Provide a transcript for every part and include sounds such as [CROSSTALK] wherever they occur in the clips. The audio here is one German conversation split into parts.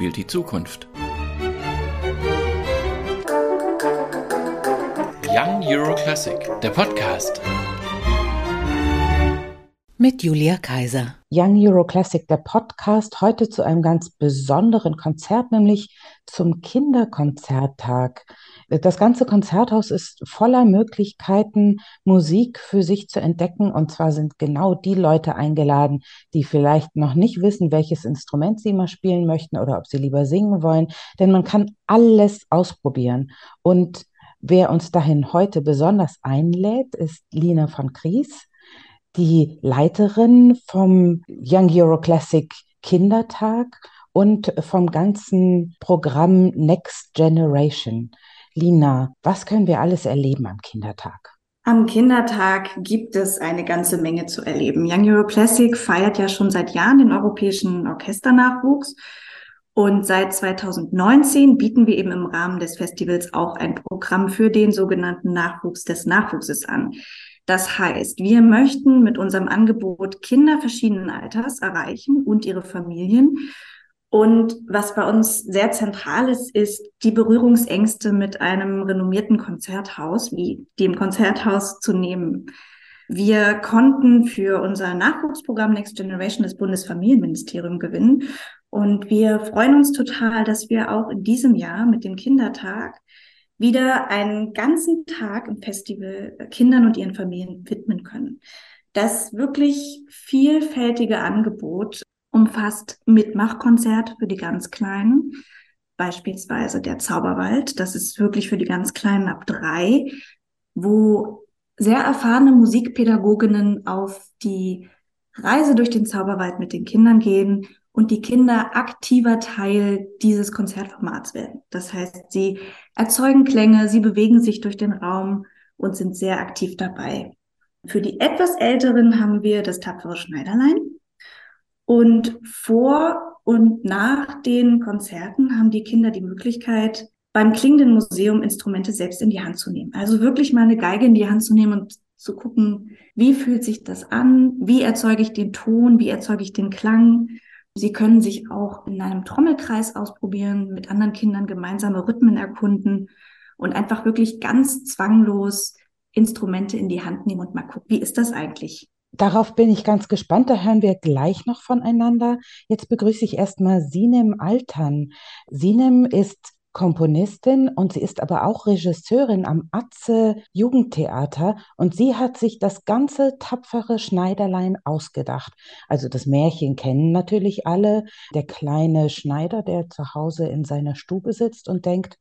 spielt die Zukunft. Young Euro Classic, der Podcast. Mit Julia Kaiser. Young Euro Classic, der Podcast, heute zu einem ganz besonderen Konzert, nämlich zum Kinderkonzerttag. Das ganze Konzerthaus ist voller Möglichkeiten, Musik für sich zu entdecken. Und zwar sind genau die Leute eingeladen, die vielleicht noch nicht wissen, welches Instrument sie mal spielen möchten oder ob sie lieber singen wollen. Denn man kann alles ausprobieren. Und wer uns dahin heute besonders einlädt, ist Lina von Kries, die Leiterin vom Young Euro Classic Kindertag und vom ganzen Programm Next Generation. Lina, was können wir alles erleben am Kindertag? Am Kindertag gibt es eine ganze Menge zu erleben. Young Euro Classic feiert ja schon seit Jahren den europäischen Orchesternachwuchs. Und seit 2019 bieten wir eben im Rahmen des Festivals auch ein Programm für den sogenannten Nachwuchs des Nachwuchses an. Das heißt, wir möchten mit unserem Angebot Kinder verschiedenen Alters erreichen und ihre Familien und was bei uns sehr zentral ist, ist die Berührungsängste mit einem renommierten Konzerthaus wie dem Konzerthaus zu nehmen. Wir konnten für unser Nachwuchsprogramm Next Generation das Bundesfamilienministerium gewinnen. Und wir freuen uns total, dass wir auch in diesem Jahr mit dem Kindertag wieder einen ganzen Tag im Festival Kindern und ihren Familien widmen können. Das wirklich vielfältige Angebot umfasst Mitmachkonzerte für die ganz Kleinen, beispielsweise der Zauberwald. Das ist wirklich für die ganz Kleinen ab drei, wo sehr erfahrene Musikpädagoginnen auf die Reise durch den Zauberwald mit den Kindern gehen und die Kinder aktiver Teil dieses Konzertformats werden. Das heißt, sie erzeugen Klänge, sie bewegen sich durch den Raum und sind sehr aktiv dabei. Für die etwas Älteren haben wir das tapfere Schneiderlein. Und vor und nach den Konzerten haben die Kinder die Möglichkeit, beim klingenden Museum Instrumente selbst in die Hand zu nehmen. Also wirklich mal eine Geige in die Hand zu nehmen und zu gucken, wie fühlt sich das an? Wie erzeuge ich den Ton? Wie erzeuge ich den Klang? Sie können sich auch in einem Trommelkreis ausprobieren, mit anderen Kindern gemeinsame Rhythmen erkunden und einfach wirklich ganz zwanglos Instrumente in die Hand nehmen und mal gucken, wie ist das eigentlich? Darauf bin ich ganz gespannt, da hören wir gleich noch voneinander. Jetzt begrüße ich erstmal Sinem Altern. Sinem ist Komponistin und sie ist aber auch Regisseurin am Atze Jugendtheater und sie hat sich das ganze tapfere Schneiderlein ausgedacht. Also das Märchen kennen natürlich alle. Der kleine Schneider, der zu Hause in seiner Stube sitzt und denkt,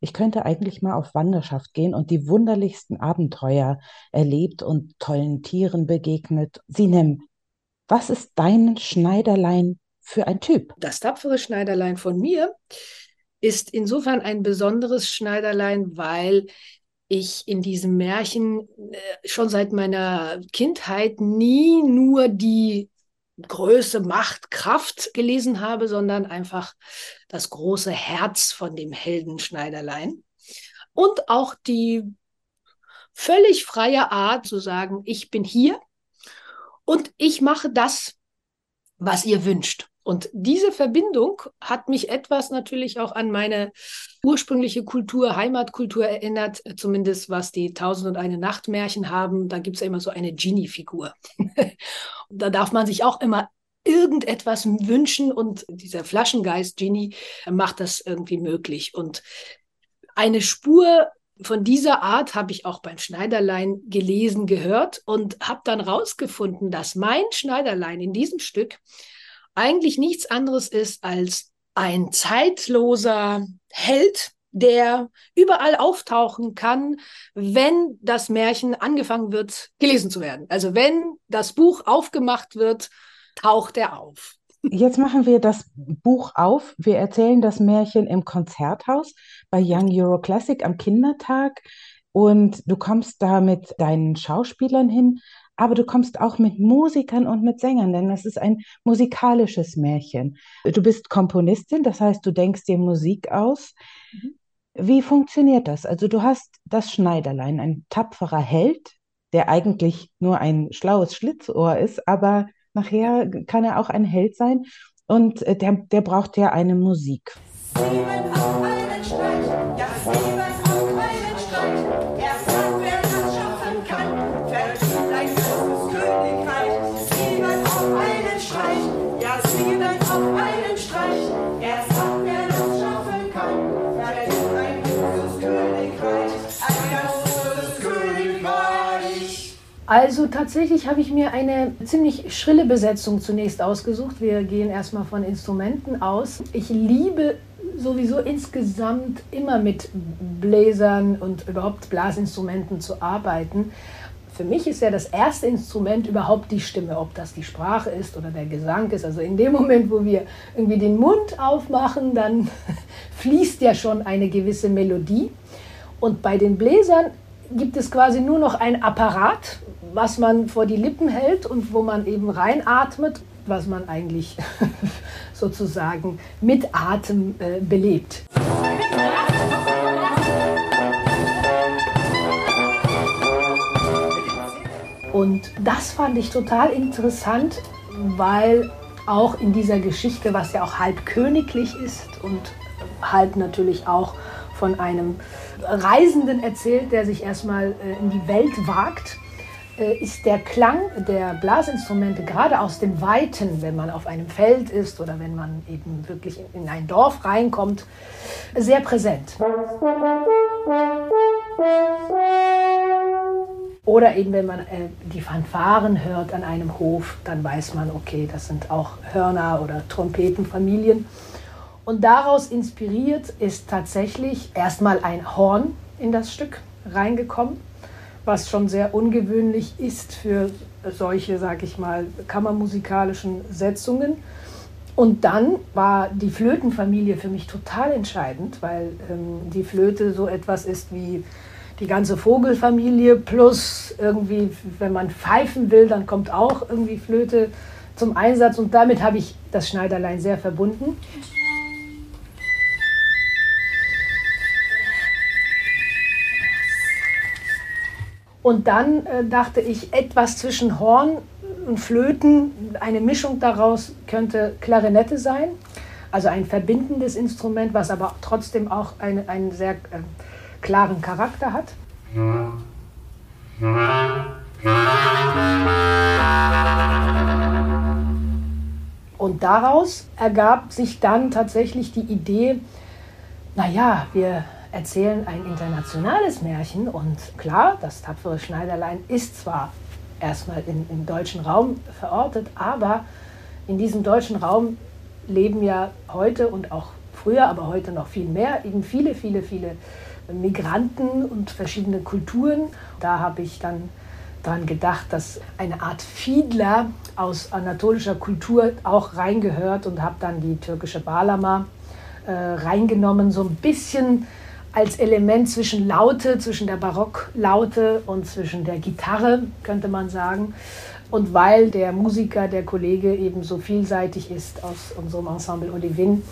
ich könnte eigentlich mal auf Wanderschaft gehen und die wunderlichsten Abenteuer erlebt und tollen Tieren begegnet. Sinem, was ist dein Schneiderlein für ein Typ? Das tapfere Schneiderlein von mir ist insofern ein besonderes Schneiderlein, weil ich in diesem Märchen äh, schon seit meiner Kindheit nie nur die Größe, Macht, Kraft gelesen habe, sondern einfach das große Herz von dem Helden Schneiderlein. Und auch die völlig freie Art zu sagen, ich bin hier und ich mache das, was ihr wünscht. Und diese Verbindung hat mich etwas natürlich auch an meine ursprüngliche Kultur, Heimatkultur erinnert, zumindest was die Tausend und eine Nachtmärchen haben. Da gibt es ja immer so eine Genie-Figur. [LAUGHS] da darf man sich auch immer irgendetwas wünschen und dieser Flaschengeist Genie macht das irgendwie möglich. Und eine Spur von dieser Art habe ich auch beim Schneiderlein gelesen, gehört und habe dann rausgefunden, dass mein Schneiderlein in diesem Stück eigentlich nichts anderes ist als ein zeitloser Held, der überall auftauchen kann, wenn das Märchen angefangen wird, gelesen zu werden. Also wenn das Buch aufgemacht wird, taucht er auf. Jetzt machen wir das Buch auf. Wir erzählen das Märchen im Konzerthaus bei Young Euro Classic am Kindertag. Und du kommst da mit deinen Schauspielern hin aber du kommst auch mit Musikern und mit Sängern, denn es ist ein musikalisches Märchen. Du bist Komponistin, das heißt, du denkst dir Musik aus. Mhm. Wie funktioniert das? Also du hast das Schneiderlein, ein tapferer Held, der eigentlich nur ein schlaues Schlitzohr ist, aber nachher kann er auch ein Held sein. und äh, der, der braucht ja eine Musik. Sieben auf einen Streich, Also tatsächlich habe ich mir eine ziemlich schrille Besetzung zunächst ausgesucht. Wir gehen erstmal von Instrumenten aus. Ich liebe sowieso insgesamt immer mit Bläsern und überhaupt Blasinstrumenten zu arbeiten. Für mich ist ja das erste Instrument überhaupt die Stimme, ob das die Sprache ist oder der Gesang ist. Also in dem Moment, wo wir irgendwie den Mund aufmachen, dann [LAUGHS] fließt ja schon eine gewisse Melodie. Und bei den Bläsern gibt es quasi nur noch ein Apparat, was man vor die Lippen hält und wo man eben reinatmet, was man eigentlich [LAUGHS] sozusagen mit Atem äh, belebt. Und das fand ich total interessant, weil auch in dieser Geschichte, was ja auch halb königlich ist und halb natürlich auch von einem Reisenden erzählt, der sich erstmal äh, in die Welt wagt, ist der Klang der Blasinstrumente gerade aus dem Weiten, wenn man auf einem Feld ist oder wenn man eben wirklich in ein Dorf reinkommt, sehr präsent. Oder eben, wenn man äh, die Fanfaren hört an einem Hof, dann weiß man, okay, das sind auch Hörner oder Trompetenfamilien. Und daraus inspiriert ist tatsächlich erstmal ein Horn in das Stück reingekommen, was schon sehr ungewöhnlich ist für solche, sag ich mal, kammermusikalischen Setzungen. Und dann war die Flötenfamilie für mich total entscheidend, weil ähm, die Flöte so etwas ist wie die ganze Vogelfamilie plus irgendwie, wenn man pfeifen will, dann kommt auch irgendwie Flöte zum Einsatz und damit habe ich das Schneiderlein sehr verbunden. Und dann äh, dachte ich, etwas zwischen Horn und Flöten, eine Mischung daraus könnte Klarinette sein. Also ein verbindendes Instrument, was aber trotzdem auch eine, einen sehr äh, klaren Charakter hat. Und daraus ergab sich dann tatsächlich die Idee, naja, wir erzählen ein internationales Märchen und klar, das tapfere Schneiderlein ist zwar erstmal in, im deutschen Raum verortet, aber in diesem deutschen Raum leben ja heute und auch früher, aber heute noch viel mehr, eben viele, viele, viele Migranten und verschiedene Kulturen. Da habe ich dann daran gedacht, dass eine Art Fiedler aus anatolischer Kultur auch reingehört und habe dann die türkische Balama äh, reingenommen, so ein bisschen als Element zwischen Laute, zwischen der Barocklaute und zwischen der Gitarre, könnte man sagen. Und weil der Musiker, der Kollege eben so vielseitig ist aus unserem Ensemble Olivin,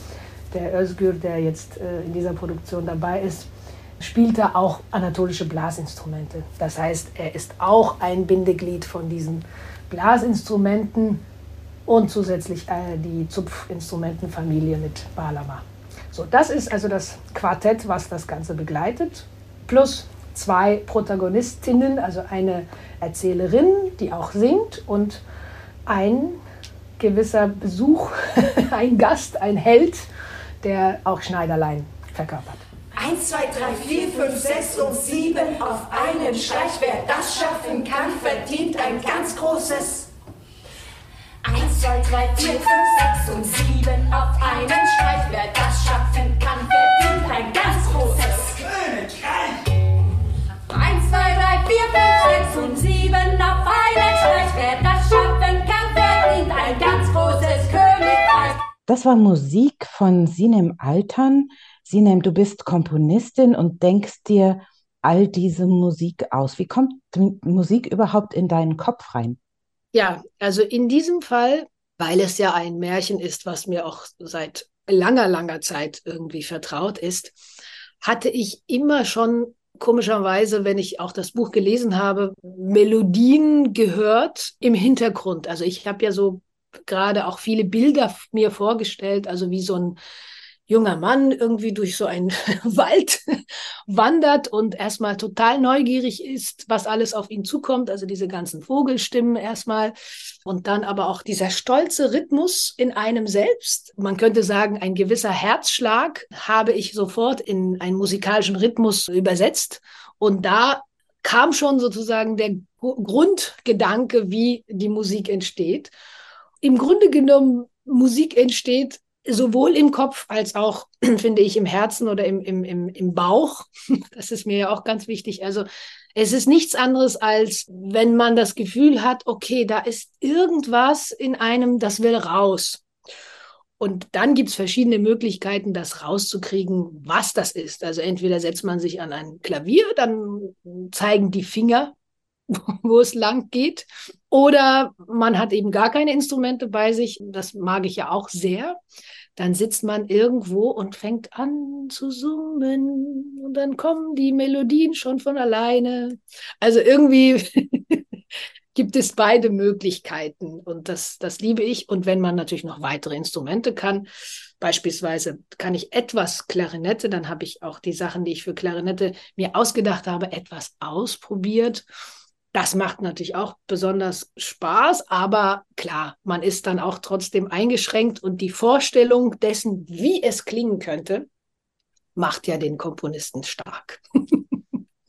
der Özgür, der jetzt äh, in dieser Produktion dabei ist, spielt er auch anatolische Blasinstrumente. Das heißt, er ist auch ein Bindeglied von diesen Blasinstrumenten und zusätzlich äh, die Zupfinstrumentenfamilie mit Balama. So, das ist also das Quartett, was das Ganze begleitet, plus zwei Protagonistinnen, also eine Erzählerin, die auch singt und ein gewisser Besuch, [LAUGHS] ein Gast, ein Held, der auch Schneiderlein verkörpert. 1, 2, 3, 4, 5, 6 und 7 auf einen Streich. Wer das schaffen kann, verdient ein ganz großes 1, 2, 3, 4, 5, 6 und 7 auf einen Streich. Wer das schaffen kann, verdient ein ganz großes Königreich. 1, 2, 3, 4, 5, 6 und 7 auf einen Streich. Wer das schaffen kann, verdient ein ganz großes Königreich. Das war Musik von Sinem Altern. Sinem, du bist Komponistin und denkst dir all diese Musik aus. Wie kommt Musik überhaupt in deinen Kopf rein? Ja, also in diesem Fall, weil es ja ein Märchen ist, was mir auch seit langer, langer Zeit irgendwie vertraut ist, hatte ich immer schon komischerweise, wenn ich auch das Buch gelesen habe, Melodien gehört im Hintergrund. Also ich habe ja so gerade auch viele Bilder mir vorgestellt, also wie so ein junger Mann irgendwie durch so einen [LAUGHS] Wald wandert und erstmal total neugierig ist, was alles auf ihn zukommt. Also diese ganzen Vogelstimmen erstmal und dann aber auch dieser stolze Rhythmus in einem selbst. Man könnte sagen, ein gewisser Herzschlag habe ich sofort in einen musikalischen Rhythmus übersetzt. Und da kam schon sozusagen der Grundgedanke, wie die Musik entsteht. Im Grunde genommen, Musik entsteht sowohl im Kopf als auch, [CLEARS THROAT] finde ich, im Herzen oder im, im, im, im Bauch. [LAUGHS] Das ist mir ja auch ganz wichtig. Also es ist nichts anderes, als wenn man das Gefühl hat, okay, da ist irgendwas in einem, das will raus. Und dann gibt es verschiedene Möglichkeiten, das rauszukriegen, was das ist. Also entweder setzt man sich an ein Klavier, dann zeigen die Finger, [LAUGHS] wo es lang geht. Oder man hat eben gar keine Instrumente bei sich. Das mag ich ja auch sehr dann sitzt man irgendwo und fängt an zu summen und dann kommen die Melodien schon von alleine. Also irgendwie [LAUGHS] gibt es beide Möglichkeiten und das, das liebe ich. Und wenn man natürlich noch weitere Instrumente kann, beispielsweise kann ich etwas Klarinette, dann habe ich auch die Sachen, die ich für Klarinette mir ausgedacht habe, etwas ausprobiert das macht natürlich auch besonders Spaß, aber klar, man ist dann auch trotzdem eingeschränkt und die Vorstellung dessen, wie es klingen könnte, macht ja den Komponisten stark. [LAUGHS]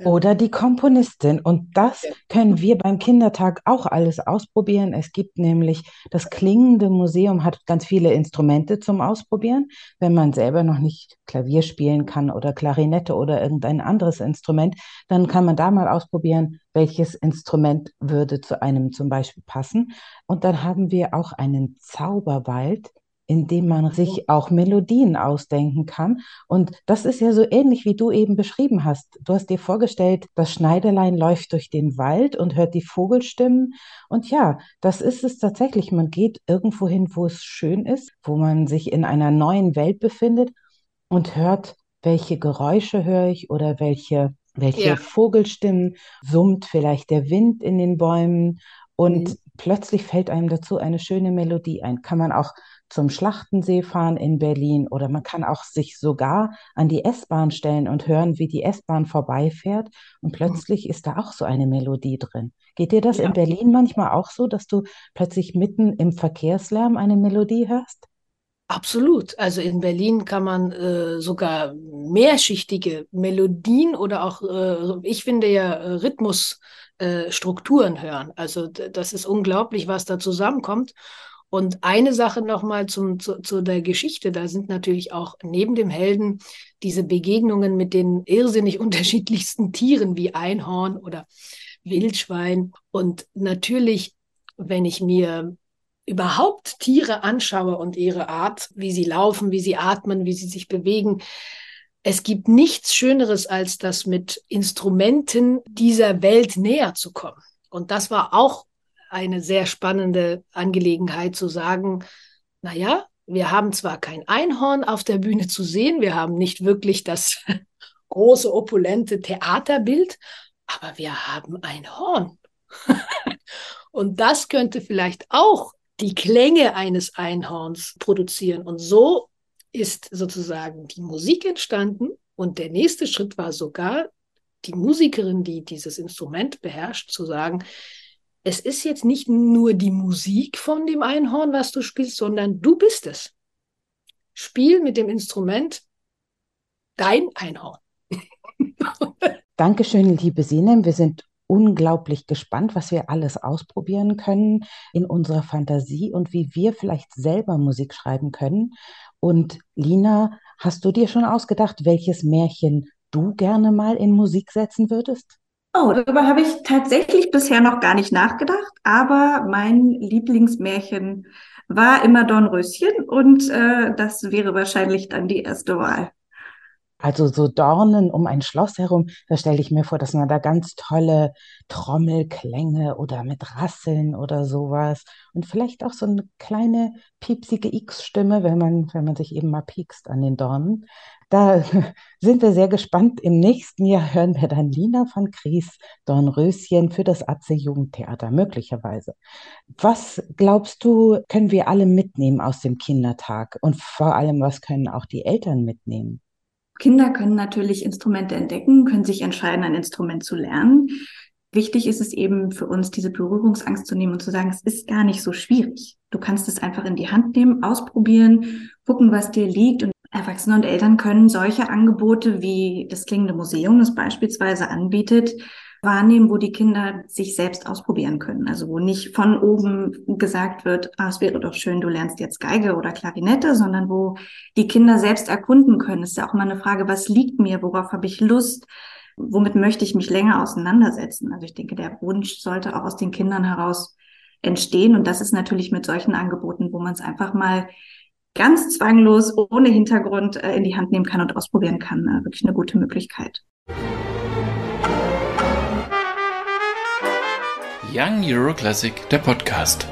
Oder die Komponistin. Und das können wir beim Kindertag auch alles ausprobieren. Es gibt nämlich das Klingende Museum hat ganz viele Instrumente zum Ausprobieren. Wenn man selber noch nicht Klavier spielen kann oder Klarinette oder irgendein anderes Instrument, dann kann man da mal ausprobieren, welches Instrument würde zu einem zum Beispiel passen. Und dann haben wir auch einen Zauberwald, in dem man sich auch Melodien ausdenken kann. Und das ist ja so ähnlich, wie du eben beschrieben hast. Du hast dir vorgestellt, das Schneiderlein läuft durch den Wald und hört die Vogelstimmen. Und ja, das ist es tatsächlich. Man geht irgendwo hin, wo es schön ist, wo man sich in einer neuen Welt befindet und hört, welche Geräusche höre ich oder welche, welche ja. Vogelstimmen summt vielleicht der Wind in den Bäumen. Und mhm. plötzlich fällt einem dazu eine schöne Melodie ein. Kann man auch zum Schlachtensee fahren in Berlin oder man kann auch sich sogar an die S-Bahn stellen und hören, wie die S-Bahn vorbeifährt und plötzlich ist da auch so eine Melodie drin. Geht dir das ja. in Berlin manchmal auch so, dass du plötzlich mitten im Verkehrslärm eine Melodie hörst? Absolut. Also in Berlin kann man äh, sogar mehrschichtige Melodien oder auch, äh, ich finde ja, äh, Rhythmusstrukturen äh, hören. Also das ist unglaublich, was da zusammenkommt. Und eine Sache nochmal zu, zu der Geschichte, da sind natürlich auch neben dem Helden diese Begegnungen mit den irrsinnig [LAUGHS] unterschiedlichsten Tieren wie Einhorn oder Wildschwein. Und natürlich, wenn ich mir überhaupt Tiere anschaue und ihre Art, wie sie laufen, wie sie atmen, wie sie sich bewegen, es gibt nichts Schöneres, als das mit Instrumenten dieser Welt näher zu kommen. Und das war auch eine sehr spannende Angelegenheit zu sagen, na ja, wir haben zwar kein Einhorn auf der Bühne zu sehen, wir haben nicht wirklich das [LAUGHS] große, opulente Theaterbild, aber wir haben ein Horn. [LAUGHS] und das könnte vielleicht auch die Klänge eines Einhorns produzieren. Und so ist sozusagen die Musik entstanden. Und der nächste Schritt war sogar, die Musikerin, die dieses Instrument beherrscht, zu sagen, es ist jetzt nicht nur die Musik von dem Einhorn, was du spielst, sondern du bist es. Spiel mit dem Instrument dein Einhorn. [LAUGHS] Dankeschön, liebe Sinem. Wir sind unglaublich gespannt, was wir alles ausprobieren können in unserer Fantasie und wie wir vielleicht selber Musik schreiben können. Und Lina, hast du dir schon ausgedacht, welches Märchen du gerne mal in Musik setzen würdest? Oh, darüber habe ich tatsächlich bisher noch gar nicht nachgedacht, aber mein Lieblingsmärchen war immer Dornröschen und äh, das wäre wahrscheinlich dann die erste Wahl. Also so Dornen um ein Schloss herum, da stelle ich mir vor, dass man da ganz tolle Trommelklänge oder mit Rasseln oder sowas und vielleicht auch so eine kleine piepsige X-Stimme, wenn man, wenn man sich eben mal piekst an den Dornen. Da [LAUGHS] sind wir sehr gespannt. Im nächsten Jahr hören wir dann Lina von Kries Dornröschen für das Atze Jugendtheater, möglicherweise. Was glaubst du, können wir alle mitnehmen aus dem Kindertag? Und vor allem, was können auch die Eltern mitnehmen? Kinder können natürlich Instrumente entdecken, können sich entscheiden, ein Instrument zu lernen. Wichtig ist es eben für uns, diese Berührungsangst zu nehmen und zu sagen, es ist gar nicht so schwierig. Du kannst es einfach in die Hand nehmen, ausprobieren, gucken, was dir liegt. Und Erwachsene und Eltern können solche Angebote wie das Klingende Museum, das beispielsweise anbietet, wahrnehmen, wo die Kinder sich selbst ausprobieren können. Also wo nicht von oben gesagt wird, ah, es wäre doch schön, du lernst jetzt Geige oder Klarinette, sondern wo die Kinder selbst erkunden können. Es ist ja auch immer eine Frage, was liegt mir, worauf habe ich Lust? womit möchte ich mich länger auseinandersetzen? Also ich denke, der Wunsch sollte auch aus den Kindern heraus entstehen. Und das ist natürlich mit solchen Angeboten, wo man es einfach mal ganz zwanglos, ohne Hintergrund äh, in die Hand nehmen kann und ausprobieren kann, äh, wirklich eine gute Möglichkeit. Young Euro Classic, der Podcast.